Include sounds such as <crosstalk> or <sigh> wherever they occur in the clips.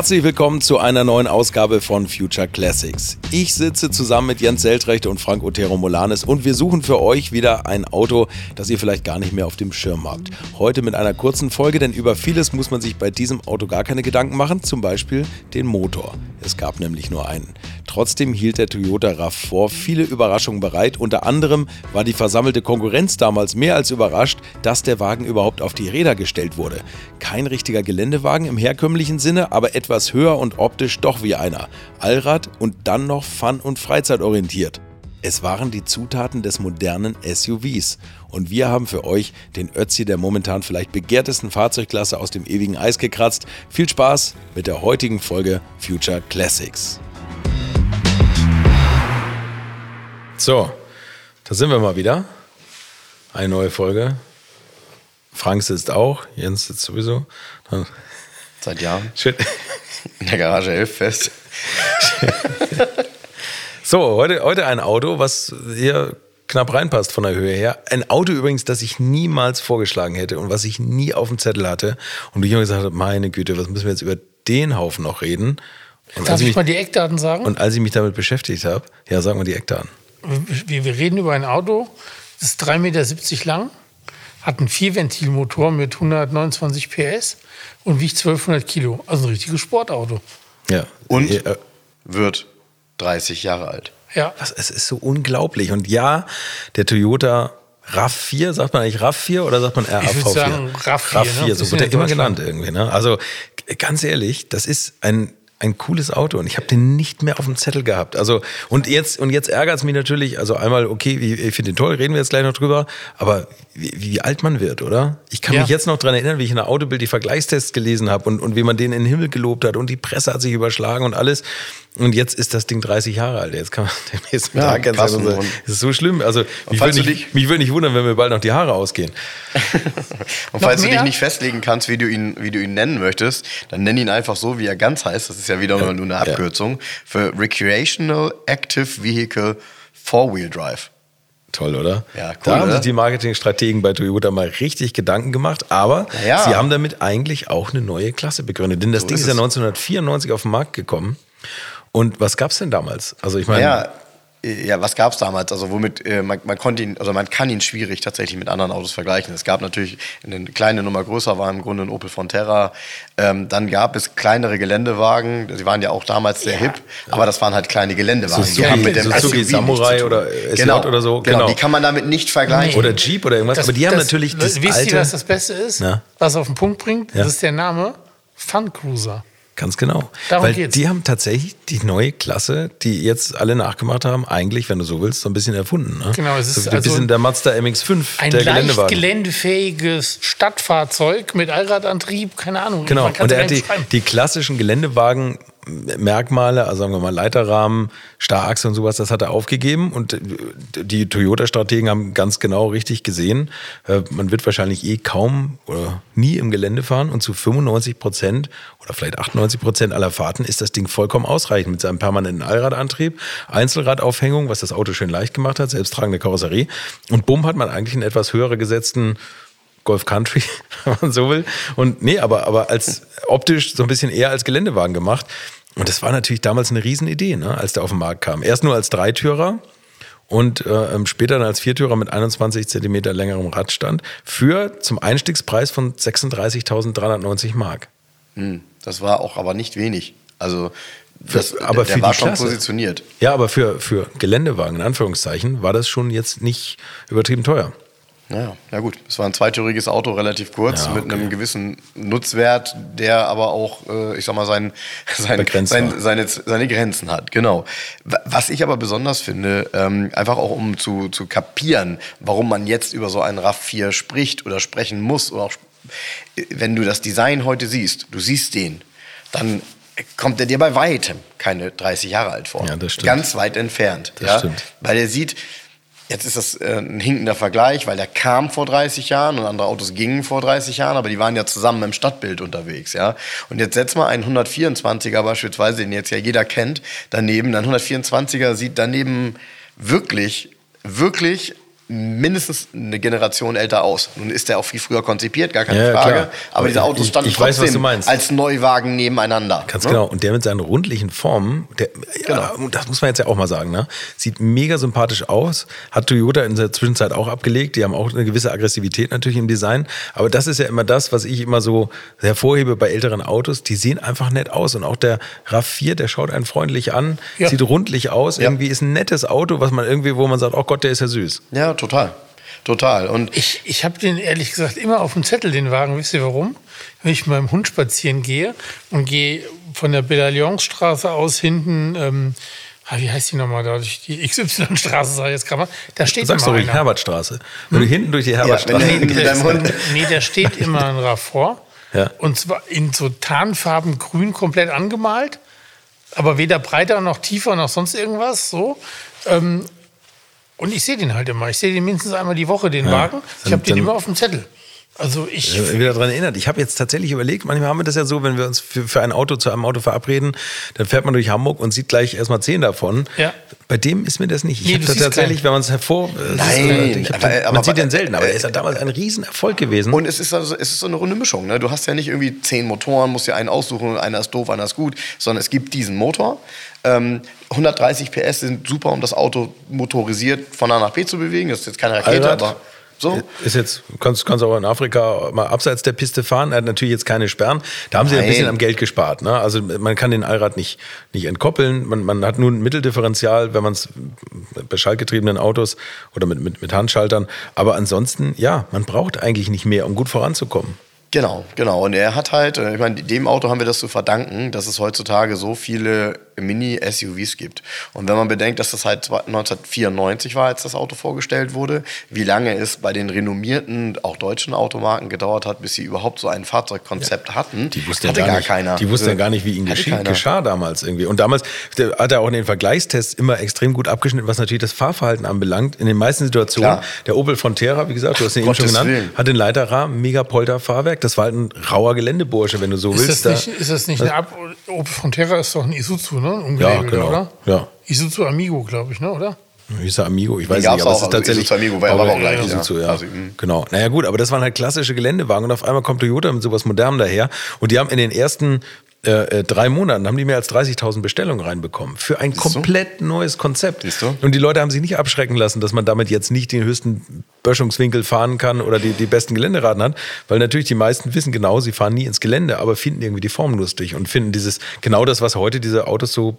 Herzlich willkommen zu einer neuen Ausgabe von Future Classics. Ich sitze zusammen mit Jens Seltrecht und Frank Otero Molanes und wir suchen für euch wieder ein Auto, das ihr vielleicht gar nicht mehr auf dem Schirm habt. Heute mit einer kurzen Folge, denn über vieles muss man sich bei diesem Auto gar keine Gedanken machen, zum Beispiel den Motor. Es gab nämlich nur einen. Trotzdem hielt der Toyota RAV4 viele Überraschungen bereit. Unter anderem war die versammelte Konkurrenz damals mehr als überrascht, dass der Wagen überhaupt auf die Räder gestellt wurde. Kein richtiger Geländewagen im herkömmlichen Sinne, aber etwas höher und optisch doch wie einer. Allrad und dann noch fun- und freizeitorientiert. Es waren die Zutaten des modernen SUVs. Und wir haben für euch den Ötzi der momentan vielleicht begehrtesten Fahrzeugklasse aus dem ewigen Eis gekratzt. Viel Spaß mit der heutigen Folge Future Classics. So, da sind wir mal wieder. Eine neue Folge. Frank sitzt auch, Jens sitzt sowieso. Seit Jahren. Schön. In der Garage 11 fest. <laughs> So, heute, heute ein Auto, was hier knapp reinpasst von der Höhe her. Ein Auto übrigens, das ich niemals vorgeschlagen hätte und was ich nie auf dem Zettel hatte. Und ich habe gesagt, habe, meine Güte, was müssen wir jetzt über den Haufen noch reden? Und Darf als ich mich, mal die Eckdaten sagen? und als ich mich damit beschäftigt habe, ja, sagen wir die Eckdaten. wir, wir reden über ein Auto, das ist 3,70 Meter lang, hat einen Vierventilmotor mit 129 PS und wiegt 1200 Kilo. Also ein richtiges Sportauto. Ja. Und? Äh, Wird 30 Jahre alt. Ja. was, es ist so unglaublich. Und ja, der Toyota RAV4, sagt man eigentlich RAV4 oder sagt man RAV4? würd sagen RAV4, ne? RAV4, Wir so wird er immer genannt irgendwie. Ne? Also ganz ehrlich, das ist ein, ein cooles Auto und ich habe den nicht mehr auf dem Zettel gehabt. Also und jetzt und jetzt ärgert es mich natürlich. Also einmal okay, ich finde den toll, reden wir jetzt gleich noch drüber. Aber wie, wie alt man wird, oder? Ich kann Ja. mich jetzt noch dran erinnern, wie ich in der Autobild die Vergleichstests gelesen habe und, und wie man den in den Himmel gelobt hat und die Presse hat sich überschlagen und alles. Und jetzt ist das Ding 30 Jahre alt. Jetzt kann man <laughs> den nächsten Ja, Tag ganz sagen, das ist so schlimm. Also mich würde nicht, mich würde nicht wundern, wenn mir bald noch die Haare ausgehen. <laughs> Und falls du dich nicht festlegen kannst, wie du, ihn, wie du ihn nennen möchtest, dann nenn ihn einfach so, wie er ganz heißt. Das ist ja wieder nur eine Ja. Abkürzung. Für Recreational Active Vehicle Four-Wheel Drive. Toll, oder? Ja, cool, Da haben oder? sich die Marketingstrategen bei Toyota mal richtig Gedanken gemacht, aber ja. sie haben damit eigentlich auch eine neue Klasse begründet. Denn das So Ding ist ist ja es. 1994 auf den Markt gekommen. Und was gab's denn damals? Also ich meine, Ja, äh, ja, was gab es damals? Also womit äh, man, man konnte ihn, also man kann ihn schwierig tatsächlich mit anderen Autos vergleichen. Es gab natürlich eine kleine Nummer größer war im Grunde ein Opel Frontera. Ähm, dann gab es kleinere Geländewagen. Sie waren ja auch damals sehr hip, aber das waren halt kleine Geländewagen. Suzuki- Die haben mit dem Suzuki SUV Samurai oder SJ genau, oder so, Genau. genau. die kann man damit nicht vergleichen. oder Jeep oder irgendwas. aber die haben natürlich das Wisst alte. ihr, was das Beste ist? Na? Was auf den Punkt bringt? Ja. Das ist der Name Fun Cruiser. Ganz genau. Darum Weil geht's. die haben tatsächlich die neue Klasse, die jetzt alle nachgemacht haben, eigentlich, wenn du so willst, so ein bisschen erfunden. Ne? Genau, es ist so ein also bisschen der Mazda MX-5 Ein der leicht Geländewagen. geländefähiges Stadtfahrzeug mit Allradantrieb, keine Ahnung. Genau, und er hat die, die klassischen Geländewagen-Merkmale, also sagen wir mal Leiterrahmen, Starrachse und sowas, das hat er aufgegeben. Und die Toyota-Strategen haben ganz genau richtig gesehen, äh, man wird wahrscheinlich eh kaum oder nie im Gelände fahren. Und zu 95 Prozent oder vielleicht 98 Prozent aller Fahrten ist das Ding vollkommen ausreichend mit seinem permanenten Allradantrieb, Einzelradaufhängung, was das Auto schön leicht gemacht hat, selbsttragende Karosserie. Und bumm hat man eigentlich einen etwas höher gesetzten Golf Country, <laughs> wenn man so will. Und nee, aber, aber als optisch so ein bisschen eher als Geländewagen gemacht. Und das war natürlich damals eine Riesenidee, ne, als der auf den Markt kam. Erst nur als Dreitürer und äh, ähm, später dann als Viertürer mit 21 Zentimeter längerem Radstand für zum Einstiegspreis von 36.390 Mark. Hm, Das war auch aber nicht wenig. Also das, aber der für war die schon Klasse. positioniert. Ja, aber für, für Geländewagen, in Anführungszeichen, war das schon jetzt nicht übertrieben teuer. Ja, ja gut. Es war ein zweitüriges Auto, relativ kurz, Ja, mit okay. einem gewissen Nutzwert, der aber auch, äh, ich sag mal, sein, sein, sein, seine, seine Grenzen hat. Genau. Wa- Was ich aber besonders finde, ähm, einfach auch um zu, zu kapieren, warum man jetzt über so einen RAV4 spricht oder sprechen muss, oder auch, sp- wenn du das Design heute siehst, du siehst den, dann kommt er dir bei weitem keine 30 Jahre alt vor. Ja, das stimmt. Ganz weit entfernt. Das ja? stimmt. Weil er sieht, jetzt ist das äh, ein hinkender Vergleich, weil der kam vor 30 Jahren und andere Autos gingen vor 30 Jahren, aber die waren ja zusammen im Stadtbild unterwegs, ja. Und jetzt setz mal einen 124er beispielsweise, den jetzt ja jeder kennt, daneben. Ein 124er sieht daneben wirklich, wirklich mindestens eine Generation älter aus. Nun ist der auch viel früher konzipiert, gar keine Ja, Frage. klar. Aber diese Autos Ich- standen ich weiß, was trotzdem meinst. als Neuwagen nebeneinander. Ganz ne? genau. Und der mit seinen rundlichen Formen, der, Genau. ja, das muss man jetzt ja auch mal sagen, ne? sieht mega sympathisch aus. Hat Toyota in der Zwischenzeit auch abgelegt. Die haben auch eine gewisse Aggressivität natürlich im Design. Aber das ist ja immer das, was ich immer so hervorhebe bei älteren Autos. Die sehen einfach nett aus. Und auch der RAV4, der schaut einen freundlich an, Ja. sieht rundlich aus. Irgendwie ist ein nettes Auto, was man irgendwie, wo man sagt, oh Gott, der ist ja süß. Ja, total. Total. Und Ich, ich habe den ehrlich gesagt immer auf dem Zettel, den Wagen. Wisst ihr warum? Wenn ich mit meinem Hund spazieren gehe und gehe von der Bellalionsstraße aus hinten, ähm, ah, wie heißt die nochmal da? Durch Die XY-Straße, sag ich jetzt gerade mal. Da steht Sagst du immer ruhig, einer. Herbertstraße. Wenn du hinten durch die Herbertstraße du- Nee, Hund. nee, da steht immer ein Raffort. Ja. Und zwar in so Tarnfarben grün komplett angemalt. Aber weder breiter noch tiefer noch sonst irgendwas. So. Ähm, und ich sehe den halt immer. Ich sehe den mindestens einmal die Woche, den Wagen. Ich habe den immer auf dem Zettel. Also ich. äh, wieder daran erinnert. Ich habe jetzt tatsächlich überlegt, manchmal haben wir das ja so, wenn wir uns für, für ein Auto zu einem Auto verabreden, dann fährt man durch Hamburg und sieht gleich erstmal zehn davon. Ja. Bei dem ist mir das nicht. Ich Nee, habe tatsächlich, keinen. wenn man es hervor... äh, Nein, ich hab aber- den, aber- man sieht den selten, aber der ist ja damals ein Riesenerfolg gewesen. Und es ist, also, es ist so eine runde Mischung. Ne? Du hast ja nicht irgendwie zehn Motoren, musst dir einen aussuchen und einer ist doof, einer ist gut, sondern es gibt diesen Motor. Ähm, 130 PS sind super, um das Auto motorisiert von A nach B zu bewegen. Das ist jetzt keine Rakete, Allrad? aber so. Ist jetzt, kannst, kannst auch in Afrika mal abseits der Piste fahren. Er hat natürlich jetzt keine Sperren. Da haben sie ein Nein. bisschen am Geld gespart. Ne? Also man kann den Allrad nicht, nicht entkoppeln. Man, man hat nur ein Mitteldifferential, wenn man es bei schaltgetriebenen Autos oder mit, mit, mit Handschaltern. Aber ansonsten, ja, man braucht eigentlich nicht mehr, um gut voranzukommen. Genau, genau. Und er hat halt, äh, ich meine, dem Auto haben wir das zu verdanken, dass es heutzutage so viele Mini-SUVs gibt. Und wenn man bedenkt, dass das halt 1994 war, als das Auto vorgestellt wurde, wie lange es bei den renommierten, auch deutschen Automarken gedauert hat, bis sie überhaupt so ein Fahrzeugkonzept hatten, Die wussten hatte ja gar, gar, nicht, keiner. Die wussten ja gar nicht, wie ihnen keiner. geschah damals irgendwie. Und damals hat er auch in den Vergleichstests immer extrem gut abgeschnitten, was natürlich das Fahrverhalten anbelangt. In den meisten Situationen, Klar. der Opel Frontera, wie gesagt, du hast ihn eben schon genannt, Willen. hat den Leiterrahmen, mega Polterfahrwerk. Das war halt ein rauer Geländebursche, wenn du so Ist willst. das, nicht, ist das nicht eine Ab Opel Frontera ist doch ein Isuzu, ne? Ein Umgelabelter, genau. oder? Ja. Isuzu Amigo, glaube ich, ne? Oder? Er Amigo, ich weiß nicht, aber es ist tatsächlich. Isuzu Amigo war ja aber auch gleich, Isuzu, ja. ja. Also, genau. Naja, gut, aber das waren halt klassische Geländewagen und auf einmal kommt Toyota mit sowas Modernem daher und die haben in den ersten äh, äh, drei Monaten haben die mehr als 30.000 Bestellungen reinbekommen für ein du? komplett neues Konzept. Siehst du? Und die Leute haben sich nicht abschrecken lassen, dass man damit jetzt nicht den höchsten Böschungswinkel fahren kann oder die, die besten Geländeraten hat, weil natürlich die meisten wissen genau, sie fahren nie ins Gelände, aber finden irgendwie die Form lustig und finden dieses genau das, was heute diese Autos so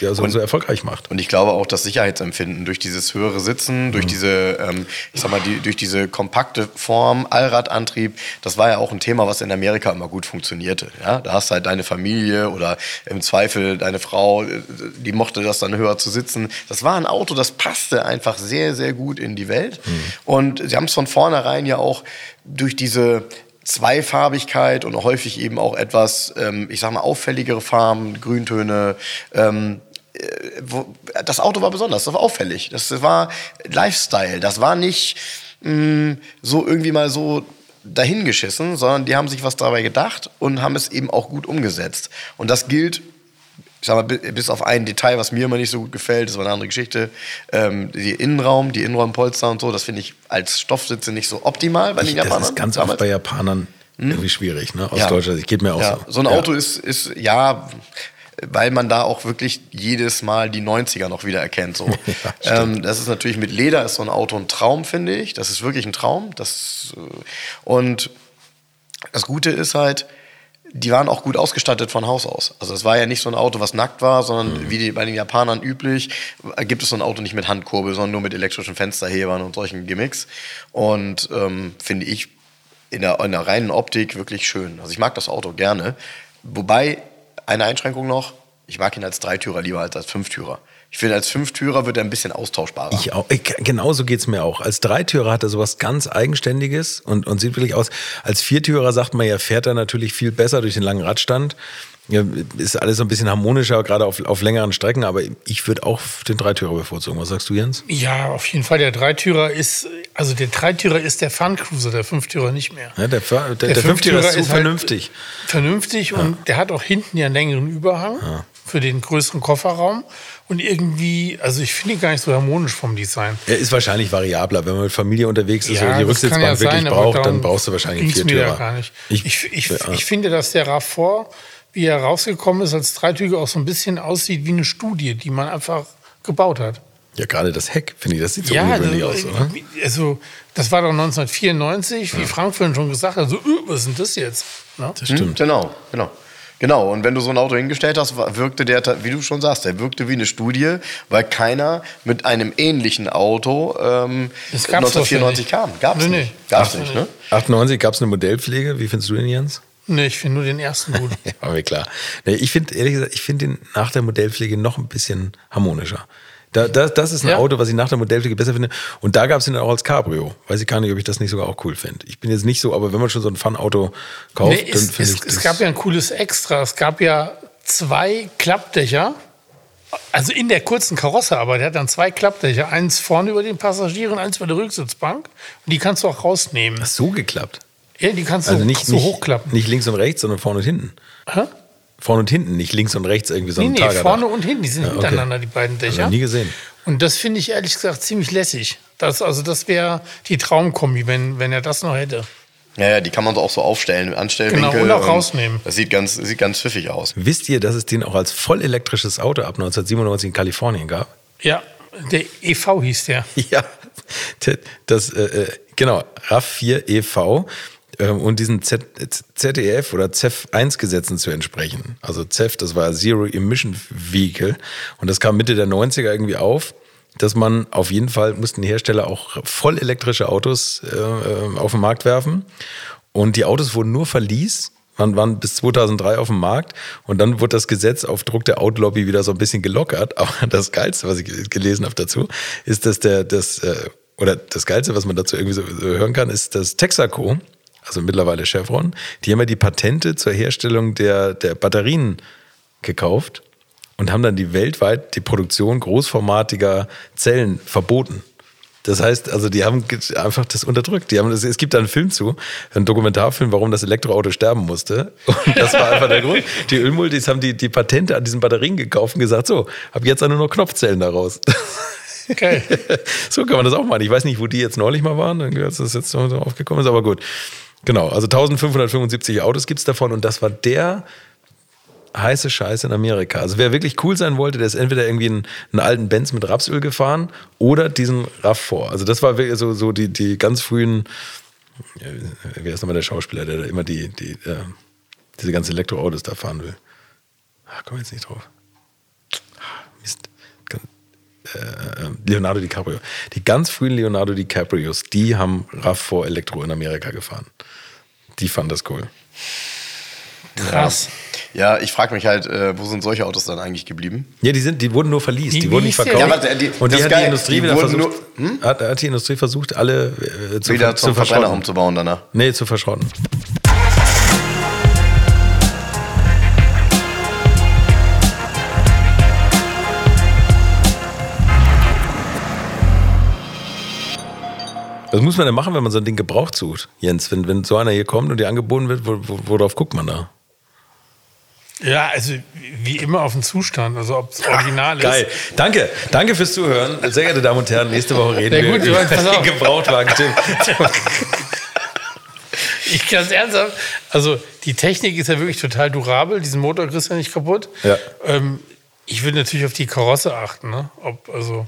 ja, so, so erfolgreich macht. Und ich glaube auch das Sicherheitsempfinden durch dieses höhere Sitzen, durch diese, ähm, ich sag mal, die, durch diese kompakte Form, Allradantrieb, das war ja auch ein Thema, was in Amerika immer gut funktionierte. Ja? Da hast du halt deine Familie oder im Zweifel deine Frau, äh, die mochte das dann höher zu sitzen. Das war ein Auto, das passte einfach sehr, sehr gut in die Welt. Und sie haben es von vornherein ja auch durch diese Zweifarbigkeit und häufig eben auch etwas, ähm, ich sag mal, auffälligere Farben, Grüntöne. Ähm, äh, das Auto war besonders, das war auffällig. Das war Lifestyle. Das war nicht mh, so irgendwie mal so dahingeschissen, sondern die haben sich was dabei gedacht und haben es eben auch gut umgesetzt. Und das gilt ich sag mal, bi- bis auf ein Detail, was mir immer nicht so gut gefällt, das war eine andere Geschichte, ähm, die Innenraum, die Innenraumpolster und so, das finde ich als Stoffsitze nicht so optimal bei den Ich, das Japanern. ist ganz damals. oft bei Japanern irgendwie schwierig, ne? Aus Ja. Deutschland. Ich geht mir auch ja, so. so ein Ja. Auto ist, ist, ja, weil man da auch wirklich jedes Mal die 90er noch wieder erkennt. So. <laughs> Ja, ähm, das ist natürlich mit Leder, ist so ein Auto ein Traum, finde ich. Das ist wirklich ein Traum. Das, äh, und das Gute ist halt, die waren auch gut ausgestattet von Haus aus. Also es war ja nicht so ein Auto, was nackt war, sondern Mhm. wie die, bei den Japanern üblich, gibt es so ein Auto nicht mit Handkurbel, sondern nur mit elektrischen Fensterhebern und solchen Gimmicks. Und ähm, finde ich in der, in der reinen Optik wirklich schön. Also ich mag das Auto gerne. Wobei, eine Einschränkung noch, ich mag ihn als Dreitürer lieber als als Fünftürer. Ich finde, als Fünftürer wird er ein bisschen austauschbarer. Ich auch, ich, genauso geht's mir auch. Als Dreitürer hat er sowas ganz Eigenständiges und, und sieht wirklich aus. Als Viertürer sagt man ja, fährt er natürlich viel besser durch den langen Radstand. Ja, ist alles so ein bisschen harmonischer, gerade auf, auf längeren Strecken, aber ich würde auch den Dreitürer bevorzugen. Was sagst du, Jens? Ja, auf jeden Fall. Der Dreitürer ist, also der Dreitürer ist der Fun-Cruiser, der Fünftürer nicht mehr. Ja, der, der, der, der Fünftürer ist so ist halt vernünftig. vernünftig ja. und der hat auch hinten ja einen längeren Überhang ja. für den größeren Kofferraum. Und irgendwie, also ich finde ihn gar nicht so harmonisch vom Design. Er ist wahrscheinlich variabler. Wenn man mit Familie unterwegs ist ja, und die Rücksitzbank ja wirklich sein, braucht, dann brauchst du wahrscheinlich einen Viertürer. Gar nicht. Ich, ich, ich, ich finde, dass der RAV4 wie er rausgekommen ist, als Dreitüger auch so ein bisschen aussieht wie eine Studie, die man einfach gebaut hat. Ja, gerade das Heck, finde ich, das sieht so ja, ungewöhnlich also, aus, oder? Also, das war doch 1994, wie ja. Frank vorhin schon gesagt hat, so, äh, was ist denn das jetzt? Ne? Das stimmt. Hm, genau, genau. Genau, und wenn du so ein Auto hingestellt hast, wirkte der, wie du schon sagst, der wirkte wie eine Studie, weil keiner mit einem ähnlichen Auto ähm, 1994 kam. Gab's nee, nicht. Gab's nicht, ne? 98 gab es eine Modellpflege. Wie findest du den, Jens? Nee, ich finde nur den ersten gut. <laughs> War mir klar. Nee, ich finde, ehrlich gesagt, ich finde den nach der Modellpflege noch ein bisschen harmonischer. Da, das, das ist ein ja. Auto, was ich nach der Modellpflege besser finde. Und da gab es ihn dann auch als Cabrio. Weiß ich gar nicht, ob ich das nicht sogar auch cool finde. Ich bin jetzt nicht so, aber wenn man schon so ein Fun-Auto kauft, nee, dann finde ich es. Es gab ja ein cooles Extra. Es gab ja zwei Klappdächer. Also in der kurzen Karosse, aber der hat dann zwei Klappdächer. Eins vorne über den Passagieren, eins über der Rücksitzbank. Und die kannst du auch rausnehmen. Ach, so geklappt? Ja, die kannst du also nicht, so nicht, hochklappen. Nicht links und rechts, sondern vorne und hinten. Hä? Vorne und hinten, nicht links und rechts irgendwie so ein nee, nee, vorne und hinten, die sind ja, okay. hintereinander, die beiden Dächer. Hab nie gesehen. Und das finde ich ehrlich gesagt ziemlich lässig. Das, also das wäre die Traumkombi, wenn, wenn er das noch hätte. Ja, ja, die kann man so auch so aufstellen, Anstellwinkel. Genau, und auch rausnehmen. Das sieht ganz, sieht ganz pfiffig aus. Wisst ihr, dass es den auch als vollelektrisches Auto ab 1997 in Kalifornien gab? Ja, der EV hieß der. <laughs> Ja, das, äh, äh genau, RAV4 EV. Ähm, und diesen Z ZEF oder CEF-1-Gesetzen zu entsprechen. Also CEF, das war Zero Emission Vehicle. Und das kam Mitte der 90er irgendwie auf, dass man auf jeden Fall, mussten Hersteller auch voll elektrische Autos äh, auf den Markt werfen. Und die Autos wurden nur verlies, man waren bis 2003 auf dem Markt und dann wurde das Gesetz auf Druck der Outlobby wieder so ein bisschen gelockert. <laughs> Aber das Geilste, was ich gelesen habe dazu, ist, dass der, das, äh, oder das Geilste, was man dazu irgendwie so hören kann, ist, dass Texaco, also mittlerweile Chevron, die haben ja die Patente zur Herstellung der, der Batterien gekauft und haben dann die weltweit die Produktion großformatiger Zellen verboten. Das heißt, also die haben einfach das unterdrückt. Die haben, es gibt da einen Film zu, einen Dokumentarfilm, warum das Elektroauto sterben musste. Und das war einfach der Grund. Die Ölmultis haben die, die Patente an diesen Batterien gekauft und gesagt, so, hab jetzt nur noch Knopfzellen daraus. Okay. <laughs> so kann man das auch machen. Ich weiß nicht, wo die jetzt neulich mal waren, als das jetzt so aufgekommen ist, aber gut. Genau, also 1575 Autos gibt es davon und das war der heiße Scheiß in Amerika. Also wer wirklich cool sein wollte, der ist entweder irgendwie einen, einen alten Benz mit Rapsöl gefahren oder diesen RAV4. Also das war wirklich so, so die, die ganz frühen, wer ist nochmal der Schauspieler, der da immer die, die, äh, diese ganzen Elektroautos da fahren will. Ach, komm jetzt nicht drauf. Mist. Äh, Leonardo DiCaprio. Die ganz frühen Leonardo DiCaprios, die haben RAV4 Elektro in Amerika gefahren. Die fanden das cool. Krass. Ja, ich frage mich halt, äh, wo sind solche Autos dann eigentlich geblieben? Ja, die, sind, die wurden nur verliest, die, die wurden nicht verkauft. Ja, warte, die, und die hat die Industrie die wieder versucht, nur, hm? hat, hat, die Industrie versucht, alle äh, zu, wieder zum zu Verbrenner umzubauen danach. Nee, zu verschrotten. Was muss man denn machen, wenn man so ein Ding gebraucht sucht, Jens? Wenn, wenn so einer hier kommt und dir angeboten wird, wo, wo, worauf guckt man da? Ja, also wie immer auf den Zustand, also ob es original ist. Geil. Danke, danke fürs Zuhören. Sehr geehrte Damen und Herren, nächste Woche reden ja, gut, wir über den Gebrauchtwagen. <laughs> ich ganz ernsthaft, also die Technik ist ja wirklich total durabel, diesen Motor kriegst du ja nicht kaputt. Ja. Ähm, ich würde natürlich auf die Karosse achten, ne? Ob, also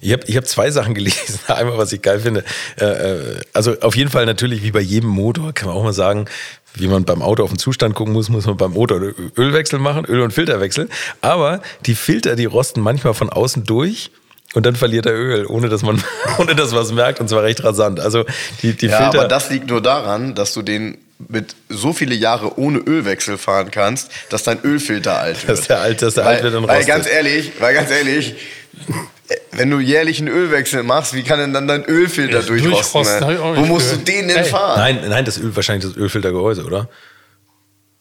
ich habe ich hab zwei Sachen gelesen. <laughs> Einmal, was ich geil finde. Äh, äh, also auf jeden Fall natürlich wie bei jedem Motor kann man auch mal sagen, wie man beim Auto auf den Zustand gucken muss, muss man beim Motor Ölwechsel machen, Öl- und Filterwechsel. Aber die Filter, die rosten manchmal von außen durch. Und dann verliert er Öl, ohne dass man, <laughs> ohne dass man es merkt, und zwar recht rasant. Also die, die ja, Filter. Aber das liegt nur daran, dass du den mit so viele Jahre ohne Ölwechsel fahren kannst, dass dein Ölfilter alt <laughs> wird. Dass der alt, dass der weil, alt wird und rostet. Weil ganz ehrlich, weil ganz ehrlich, wenn du jährlich einen Ölwechsel machst, wie kann denn dann dein Ölfilter durchrosten? Ne? Wo musst du den denn fahren? Nein, nein, das Öl, wahrscheinlich das Ölfiltergehäuse, oder?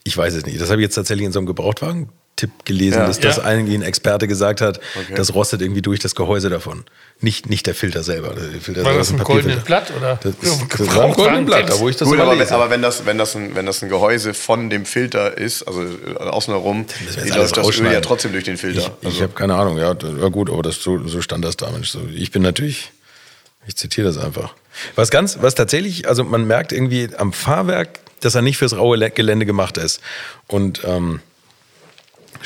Ich weiß es nicht. Das habe ich jetzt tatsächlich in so einem Gebrauchtwagen Tipp gelesen, Ja. dass das Ja. eigentlich ein Experte gesagt hat, Okay. das rostet irgendwie durch das Gehäuse davon. Nicht, nicht der Filter selber. Der Filter War das ist ein Papierfilter. goldenes Blatt oder? Das, ist, das war ein goldenes Blatt, da wo ich das Gut, aber, wenn, lese. aber wenn, das, wenn, das ein, wenn das ein Gehäuse von dem Filter ist, also äh, außen herum, läuft das Öl ja trotzdem durch den Filter. Ich, ich also, habe keine Ahnung, ja, ja gut, aber das, so, so stand das da, Mensch. So, ich bin natürlich, ich zitiere das einfach. Was ganz, was tatsächlich, also man merkt irgendwie am Fahrwerk, dass er nicht fürs raue Gelände gemacht ist. Und ähm,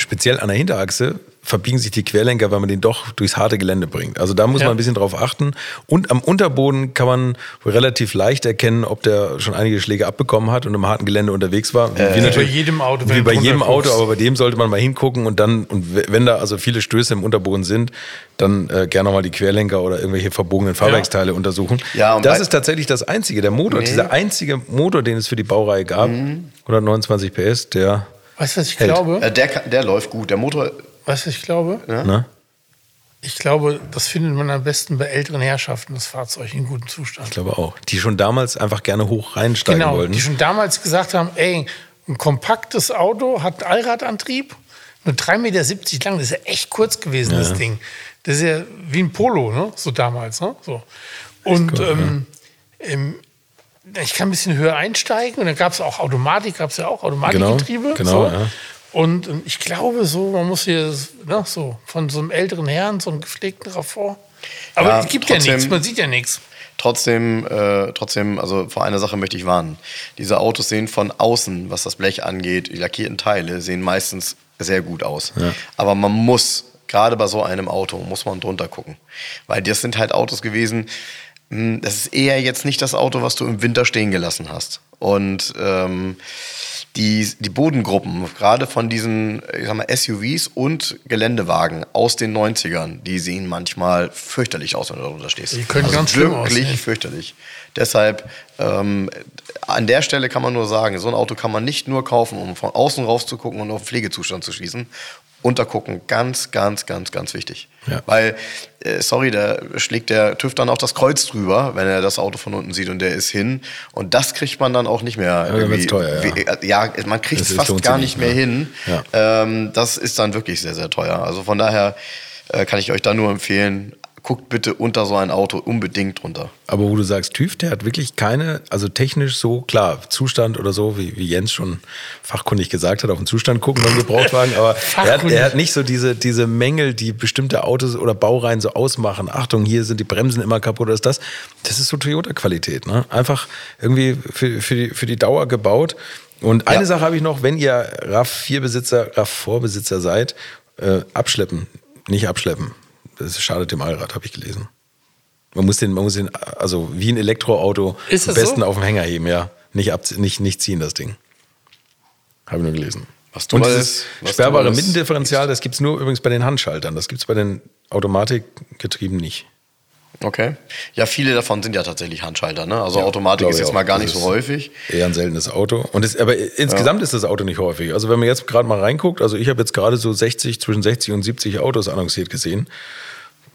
speziell an der Hinterachse verbiegen sich die Querlenker, weil man den doch durchs harte Gelände bringt. Also da muss Ja. man ein bisschen drauf achten. Und am Unterboden kann man relativ leicht erkennen, ob der schon einige Schläge abbekommen hat und im harten Gelände unterwegs war. Wie bei jedem Auto, Wie bei jedem Auto, aber bei dem sollte man mal hingucken und dann, und wenn da also viele Stöße im Unterboden sind, dann äh, gerne mal die Querlenker oder irgendwelche verbogenen Fahrwerksteile untersuchen. Ja, und das ist tatsächlich das einzige, der Motor, dieser einzige Motor, den es für die Baureihe gab, Mhm. 129 PS, der, Weißt du, was ich Hält. glaube? äh, der, kann- der läuft gut. Der Motor, Weißt du, was ich glaube? ne? Ich glaube, das findet man am besten bei älteren Herrschaften, das Fahrzeug in gutem Zustand. Ich glaube auch. Die schon damals einfach gerne hoch reinsteigen Genau, wollten. die schon damals gesagt haben, ey, ein kompaktes Auto hat einen Allradantrieb, nur 3,70 Meter lang, das ist ja echt kurz gewesen, das Ding. Das ist ja wie ein Polo, ne? so damals. Ne? So. Und ähm, ähm, ich kann ein bisschen höher einsteigen und dann gab es auch Automatik, gab es ja auch Automatikgetriebe. Genau, so. ja. Und ich glaube so, man muss hier ne, so von so einem älteren Herrn, so einem gepflegten Raffort. Aber Ja, es gibt ja trotzdem- nichts, man sieht ja nichts. Trotzdem, äh, trotzdem, also vor einer Sache möchte ich warnen. Diese Autos sehen von außen, was das Blech angeht, die lackierten Teile sehen meistens sehr gut aus. Aber man muss, gerade bei so einem Auto, muss man drunter gucken. Weil das sind halt Autos gewesen, das ist eher jetzt nicht das Auto, was du im Winter stehen gelassen hast. Und ähm, die, die Bodengruppen, gerade von diesen ich sag mal, SUVs und Geländewagen aus den 90ern, die sehen manchmal fürchterlich aus, wenn du darunter stehst. Die können also ganz schlimm wirklich aussehen. fürchterlich. Deshalb, ähm, an der Stelle kann man nur sagen, so ein Auto kann man nicht nur kaufen, um von außen raus zu gucken und auf Pflegezustand zu schließen. Untergucken, ganz, ganz, ganz, ganz wichtig. Ja. Weil, äh, sorry, da schlägt der TÜV dann auch das Kreuz drüber, wenn er das Auto von unten sieht und der ist hin. Und das kriegt man dann auch nicht mehr. irgendwie- teuer, ja. äh, ja, man kriegt es fast gar nicht mehr mehr. hin. Ja. Ähm, das ist dann wirklich sehr, sehr teuer. Also von daher äh, kann ich euch da nur empfehlen, guckt bitte unter so ein Auto unbedingt drunter. Aber wo du sagst, TÜV, der hat wirklich keine, also technisch so, klar, Zustand oder so, wie, wie Jens schon fachkundig gesagt hat, auf den Zustand gucken beim Gebrauchtwagen, aber <laughs> er hat, er hat nicht so diese, diese Mängel, die bestimmte Autos oder Baureihen so ausmachen. Achtung, hier sind die Bremsen immer kaputt oder ist das. Das ist so Toyota-Qualität, ne? Einfach irgendwie für, für, die, für die Dauer gebaut. Und eine Ja. Sache habe ich noch, wenn ihr RAV4-Besitzer, RAV4-Besitzer seid, äh, abschleppen, nicht abschleppen. Das schadet dem Allrad, habe ich gelesen. Man muss den, man muss den, also wie ein Elektroauto, Ist am besten so? auf dem Hänger heben, ja. Nicht, ab, nicht, nicht ziehen, das Ding. Habe ich nur gelesen. Was du Und dieses sperrbare Mittendifferential, das gibt es nur übrigens bei den Handschaltern. Das gibt es bei den Automatikgetrieben nicht. Okay. Ja, viele davon sind ja tatsächlich Handschalter. Ne? Also Ja, Automatik ist jetzt mal gar nicht so ist häufig. Eher ein seltenes Auto. Und es, aber insgesamt ist das Auto nicht häufig. Also wenn man jetzt gerade mal reinguckt, also ich habe jetzt gerade so 60, zwischen 60 und 70 Autos annonciert gesehen.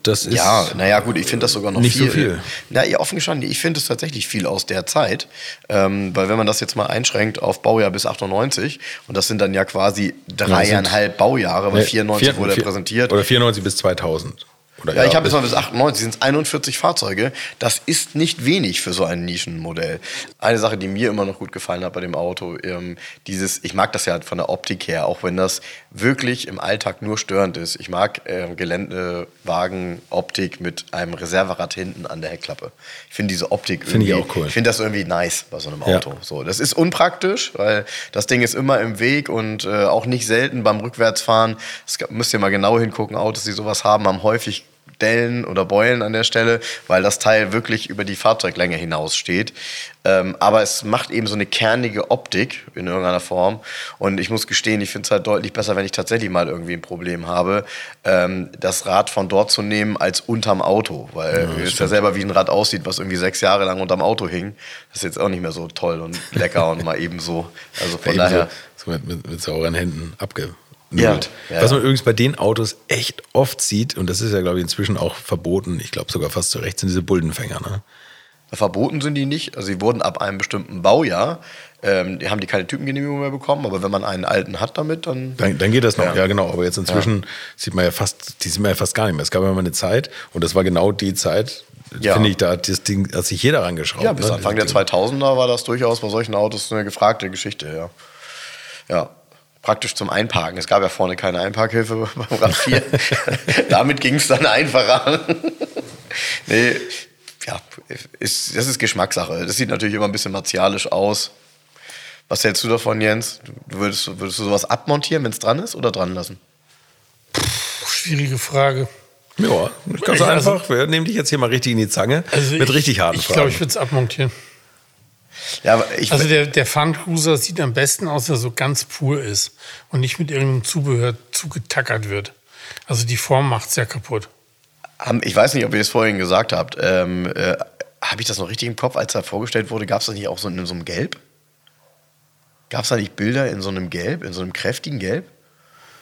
Das ist Ja, naja, gut, ich finde das sogar noch nicht so viel. viel. Na, ja, offen gestanden, ich finde es tatsächlich viel aus der Zeit. Ähm, weil wenn man das jetzt mal einschränkt auf Baujahr bis 98, und das sind dann ja quasi dreieinhalb Baujahre, weil Nee, 94 vier- wurde vier- präsentiert. Oder 94 bis 2000. Oder Ja, ich habe jetzt mal bis 98, sind es 41 Fahrzeuge. Das ist nicht wenig für so ein Nischenmodell. Eine Sache, die mir immer noch gut gefallen hat bei dem Auto, ähm, dieses, ich mag das ja von der Optik her, auch wenn das wirklich im Alltag nur störend ist. Ich mag ähm, Geländewagen, Optik mit einem Reserverad hinten an der Heckklappe. Ich finde diese Optik Finde ich irgendwie- auch cool. Ich finde das irgendwie nice bei so einem Ja. Auto. So, das ist unpraktisch, weil das Ding ist immer im Weg und äh, auch nicht selten beim Rückwärtsfahren. Das müsst ihr mal genau hingucken. Autos, die sowas haben, haben häufig Dellen oder Beulen an der Stelle, weil das Teil wirklich über die Fahrzeuglänge hinaus steht. Ähm, aber es macht eben so eine kernige Optik in irgendeiner Form. Und ich muss gestehen, ich finde es halt deutlich besser, wenn ich tatsächlich mal irgendwie ein Problem habe, ähm, das Rad von dort zu nehmen als unterm Auto. Weil ihr wisst ja selber, wie ein Rad aussieht, was irgendwie sechs Jahre lang unterm Auto hing. Das ist jetzt auch nicht mehr so toll und lecker und mal <laughs> eben so. Also von daher. so, mit, mit, mit sauren Händen abgenudelt. Ja, ja, Was man ja. übrigens bei den Autos echt oft sieht, und das ist ja, glaube ich, inzwischen auch verboten, ich glaube sogar fast zu Recht, sind diese Bullenfänger. Ne? Verboten sind die nicht. Also sie wurden ab einem bestimmten Baujahr, ähm, die haben die keine Typengenehmigung mehr bekommen, aber wenn man einen alten hat damit, dann. Dann, dann geht das noch, ja. Ja. genau. Aber jetzt inzwischen sieht man ja fast, die sieht man ja fast gar nicht mehr. Es gab ja mal eine Zeit, und das war genau die Zeit, Ja. finde ich, da hat das Ding, hat sich jeder rangeschraubt. Ja, bis ne? Anfang der 2000er war das durchaus bei solchen Autos eine gefragte Geschichte, ja. Ja, praktisch zum Einparken. Es gab ja vorne keine Einparkhilfe <laughs> beim RAV4. <laughs> Damit ging es dann einfacher. <laughs> nee, ja, ist, das ist Geschmackssache. Das sieht natürlich immer ein bisschen martialisch aus. Was hältst du davon, Jens? Würdest, würdest du sowas abmontieren, wenn es dran ist, oder dran lassen? Schwierige Frage. Ja, ganz Also- einfach. Wir nehmen dich jetzt hier mal richtig in die Zange Also mit ich, richtig harten Ich Fragen. glaube, ich würde es abmontieren. Ja, Also der, der Fun Cruiser sieht am besten aus, wenn er so ganz pur ist und nicht mit irgendeinem Zubehör zugetackert wird. Also die Form macht es ja kaputt. Ich weiß nicht, ob ihr das vorhin gesagt habt. Ähm, äh, Habe ich das noch richtig im Kopf, als er vorgestellt wurde? Gab es das nicht auch so in so einem Gelb? Gab es da nicht Bilder in so einem Gelb, in so einem kräftigen Gelb?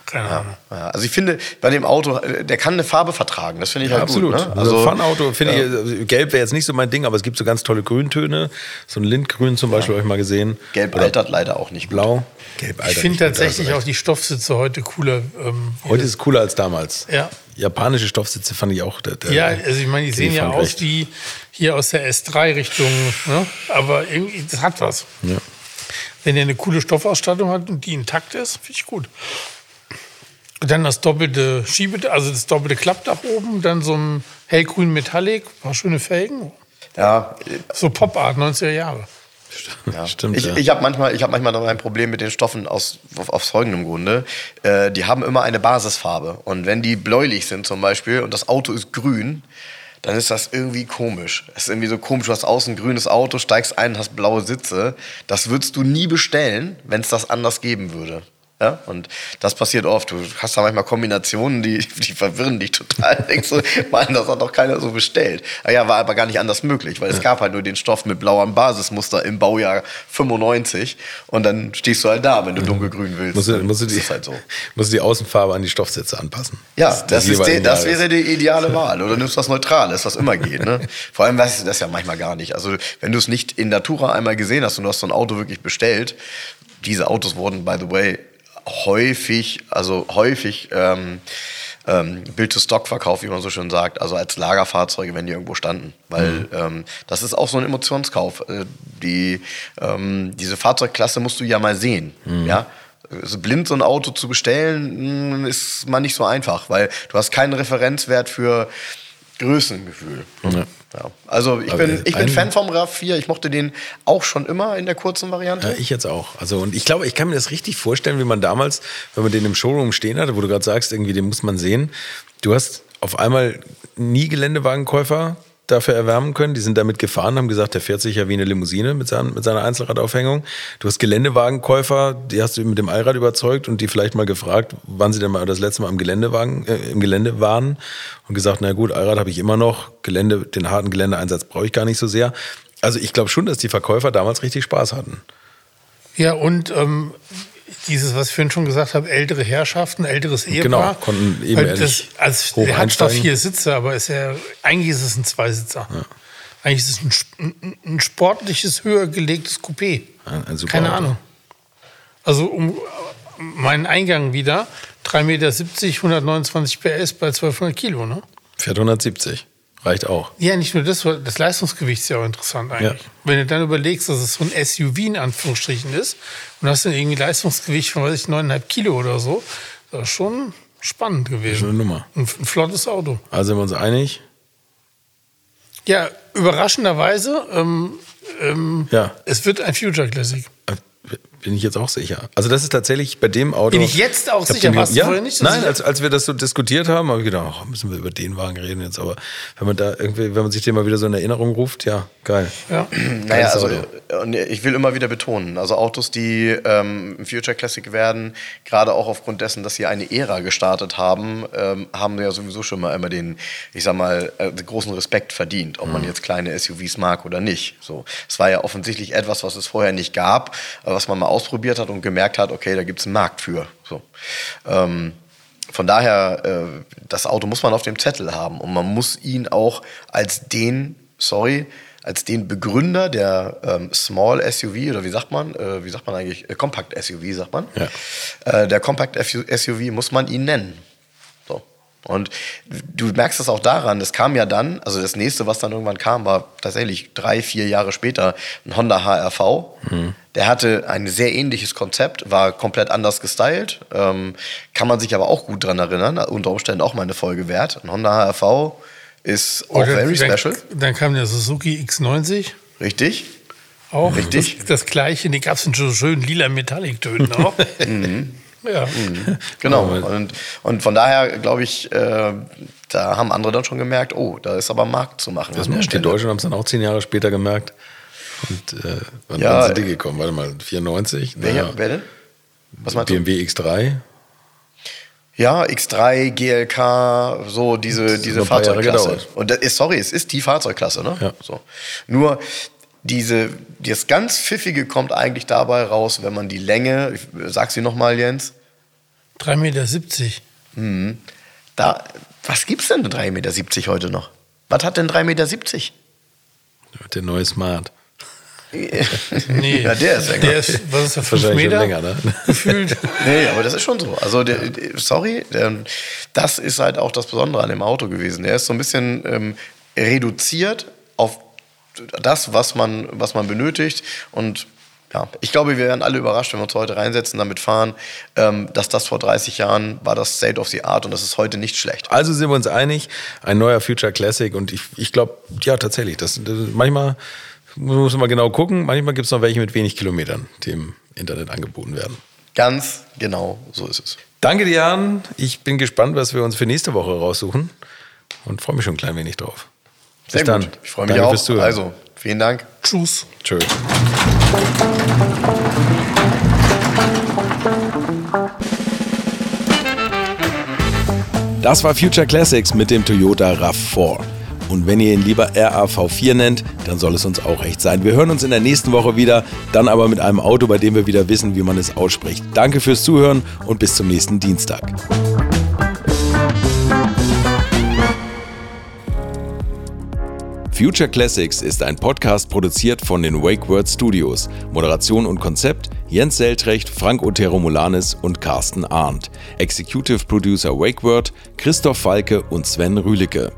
Keine Ahnung. Ja, also ich finde, bei dem Auto, äh, der kann eine Farbe vertragen. Das finde ich Ja, halt absolut. gut. Ne? Also, Fun-Auto finde ich, also Gelb wäre jetzt nicht so mein Ding, aber es gibt so ganz tolle Grüntöne. So ein Lindgrün zum Beispiel habe ich mal gesehen. Gelb Oder altert leider auch nicht gut. Blau. Gelb Ich altert finde nicht gut, tatsächlich da auch die Stoffsitze heute cooler. Ähm. Heute ist es cooler als damals. Ja. Japanische Stoffsitze fand ich auch. Der, der, ja, also ich meine, die sehen ja aus recht. wie hier aus der S3-Richtung, ne? aber irgendwie, das hat was. Ja. Wenn er eine coole Stoffausstattung hat und die intakt ist, finde ich gut. Dann das doppelte Schiebe, also das doppelte Klappdach oben, dann so ein hellgrün Metallic, paar schöne Felgen. Ja, So Pop-Art, 90er Jahre. Ja. Stimmt, Ich, ja. ich habe manchmal, ich hab manchmal noch ein Problem mit den Stoffen aus, auf, aus folgendem Grunde. Äh, die haben immer eine Basisfarbe. Und wenn die bläulich sind zum Beispiel und das Auto ist grün, dann ist das irgendwie komisch. Es ist irgendwie so komisch, du hast außen ein grünes Auto, steigst ein, hast blaue Sitze. Das würdest du nie bestellen, wenn es das anders geben würde. Ja? Und das passiert oft. Du hast da manchmal Kombinationen, die, die verwirren dich total. <laughs> Denkst du, Mann, das hat doch keiner so bestellt. Ah ja, war aber gar nicht anders möglich, weil es gab halt nur den Stoff mit blauem Basismuster im Baujahr 95 und dann stehst du halt da, wenn du dunkelgrün willst. Musst du, musst, du das die, ist halt so. <laughs> musst du die Außenfarbe an die Stoffsitze anpassen. Ja, Das- das, ist die, das wäre die ideale <laughs> Wahl. Oder nimmst was Neutrales, was immer geht. Ne? Vor allem weißt du das ja manchmal gar nicht. Also wenn du es nicht in Natura einmal gesehen hast und du hast so ein Auto wirklich bestellt, diese Autos wurden, by the way, häufig, also häufig ähm, ähm, Bild-to-Stock verkauft, wie man so schön sagt, also als Lagerfahrzeuge, wenn die irgendwo standen. Weil ähm, das ist auch so ein Emotionskauf. Äh, die, ähm, diese Fahrzeugklasse musst du ja mal sehen. Ja? Also blind so ein Auto zu bestellen, mh, ist mal nicht so einfach, weil du hast keinen Referenzwert für Größengefühl. Ja. Also ich bin, ich bin Fan vom RAV4. Ich mochte den auch schon immer in der kurzen Variante. Ja, ich jetzt auch. Also, und ich glaube, ich kann mir das richtig vorstellen, wie man damals, wenn man den im Showroom stehen hatte, wo du gerade sagst, irgendwie, den muss man sehen. Du hast auf einmal nie Geländewagenkäufer dafür erwärmen können. Die sind damit gefahren, haben gesagt, der fährt sich ja wie eine Limousine mit, seinen, mit seiner Einzelradaufhängung. Du hast Geländewagenkäufer, die hast du mit dem Allrad überzeugt und die vielleicht mal gefragt, wann sie denn mal das letzte Mal im Geländewagen, äh, im Gelände waren und gesagt, na gut, Allrad habe ich immer noch, Gelände, den harten Geländeeinsatz brauche ich gar nicht so sehr. Also ich glaube schon, dass die Verkäufer damals richtig Spaß hatten. Ja, und ähm, dieses, was ich vorhin schon gesagt habe, ältere Herrschaften, älteres Ehepaar. Genau, konnten eben Weil das, also, Der hat zwar vier Sitze, aber ist ja, eigentlich ist es ein Zweisitzer. Eigentlich ist es ein, ein, sportliches, höher gelegtes Coupé. Ein- ein Keine Auto. Ahnung. Also um meinen Eingang wieder, 3,70 Meter, 129 PS bei 1200 Kilo, ne? Fährt 170. Reicht auch. Ja, nicht nur das, das Leistungsgewicht ist ja auch interessant eigentlich. Ja. Wenn du dann überlegst, dass es so ein SUV in Anführungsstrichen ist und hast dann irgendwie Leistungsgewicht von, weiß ich, 9,5 Kilo oder so, das ist schon spannend gewesen. Schon eine Nummer. Ein, ein flottes Auto. Also sind wir uns einig? Ja, überraschenderweise, ähm, ähm, Ja. es wird ein Future Classic. Bin ich jetzt auch sicher. Also das ist tatsächlich bei dem Auto. Bin ich jetzt auch Ich sicher? den- Warst du ja, vorher nicht so Nein, sicher? als, als wir das so diskutiert haben, habe ich gedacht, oh, müssen wir über den Wagen reden jetzt. Aber wenn man da irgendwie, wenn man sich den mal wieder so in Erinnerung ruft, ja, geil. Ja. Naja, also Auto. und ich will immer wieder betonen, also Autos, die ähm, ein Future Classic werden, gerade auch aufgrund dessen, dass sie eine Ära gestartet haben, ähm, haben ja sowieso schon mal immer den, ich sag mal, äh, großen Respekt verdient, ob man Mhm. jetzt kleine SUVs mag oder nicht. So, es war ja offensichtlich etwas, was es vorher nicht gab, was man mal ausprobiert hat und gemerkt hat, okay, da gibt es einen Markt für. So. Ähm, von daher, äh, das Auto muss man auf dem Zettel haben und man muss ihn auch als den, sorry, als den Begründer der ähm, Small SUV oder wie sagt man, äh, wie sagt man eigentlich, äh, Compact SUV sagt man. Ja. Äh, der Compact SUV muss man ihn nennen. Und du merkst es auch daran, das kam ja dann, also das nächste, was dann irgendwann kam, war tatsächlich drei, vier Jahre später ein Honda HRV. Mhm. Der hatte ein sehr ähnliches Konzept, war komplett anders gestylt. Ähm, kann man sich aber auch gut dran erinnern, unter Umständen auch mal eine Folge wert. Ein Honda HRV ist auch Oder very dann, special. Dann kam der Suzuki X90. Richtig. Auch Richtig. Das, das gleiche, die gab es in so schönen lila Metallic-Tönen auch. <laughs> mhm. Ja. Mhm. <laughs> Genau. Und, und von daher glaube ich, äh, da haben andere dann schon gemerkt, oh, da ist aber Markt zu machen. Das die Deutschen haben es dann auch zehn Jahre später gemerkt. Und äh, wann ja, sind die gekommen? Warte mal, 94? Wer, naja. wer denn? Was meinst BMW du? X3? Ja, X3, GLK, so diese, diese Fahrzeugklasse. Und das ist, sorry, es ist die Fahrzeugklasse, ne? Ja. So. Nur diese, das ganz Pfiffige kommt eigentlich dabei raus, wenn man die Länge, ich sag sie nochmal, Jens. 3,70 Meter. Mhm. Da, was gibt's denn 3,70 Meter heute noch? Was hat denn 3,70 Meter? Der neue Smart. <laughs> nee, ja, der ist länger. Der ist, was ist das, 5 Meter? länger, ne? Gefühlt. <laughs> nee, aber das ist schon so. Also, der, sorry, der, das ist halt auch das Besondere an dem Auto gewesen. Der ist so ein bisschen ähm, reduziert auf das, was man, was man benötigt. Und ja, ich glaube, wir werden alle überrascht, wenn wir uns heute reinsetzen, damit fahren, ähm, dass das vor 30 Jahren war das State of the Art und das ist heute nicht schlecht. Also sind wir uns einig, ein neuer Future Classic und ich, ich glaube, ja, tatsächlich, das, das manchmal muss man mal genau gucken, manchmal gibt es noch welche mit wenig Kilometern, die im Internet angeboten werden. Ganz genau, so ist es. Danke dir, Jan. Ich bin gespannt, was wir uns für nächste Woche raussuchen und freue mich schon ein klein wenig drauf. Sehr Bis dann. Gut. Ich freue mich Danke auch. Also, vielen Dank. Tschüss. Tschüss. Das war Future Classics mit dem Toyota RAV4. Und wenn ihr ihn lieber RAV4 nennt, dann soll es uns auch recht sein. Wir hören uns in der nächsten Woche wieder, dann aber mit einem Auto, bei dem wir wieder wissen, wie man es ausspricht. Danke fürs Zuhören und bis zum nächsten Dienstag. Future Classics ist ein Podcast produziert von den Wake Word Studios. Moderation und Konzept Jens Seltrecht, Frank Otero Molanis und Carsten Arndt. Executive Producer Wake Word Christoph Falke und Sven Rühlicke.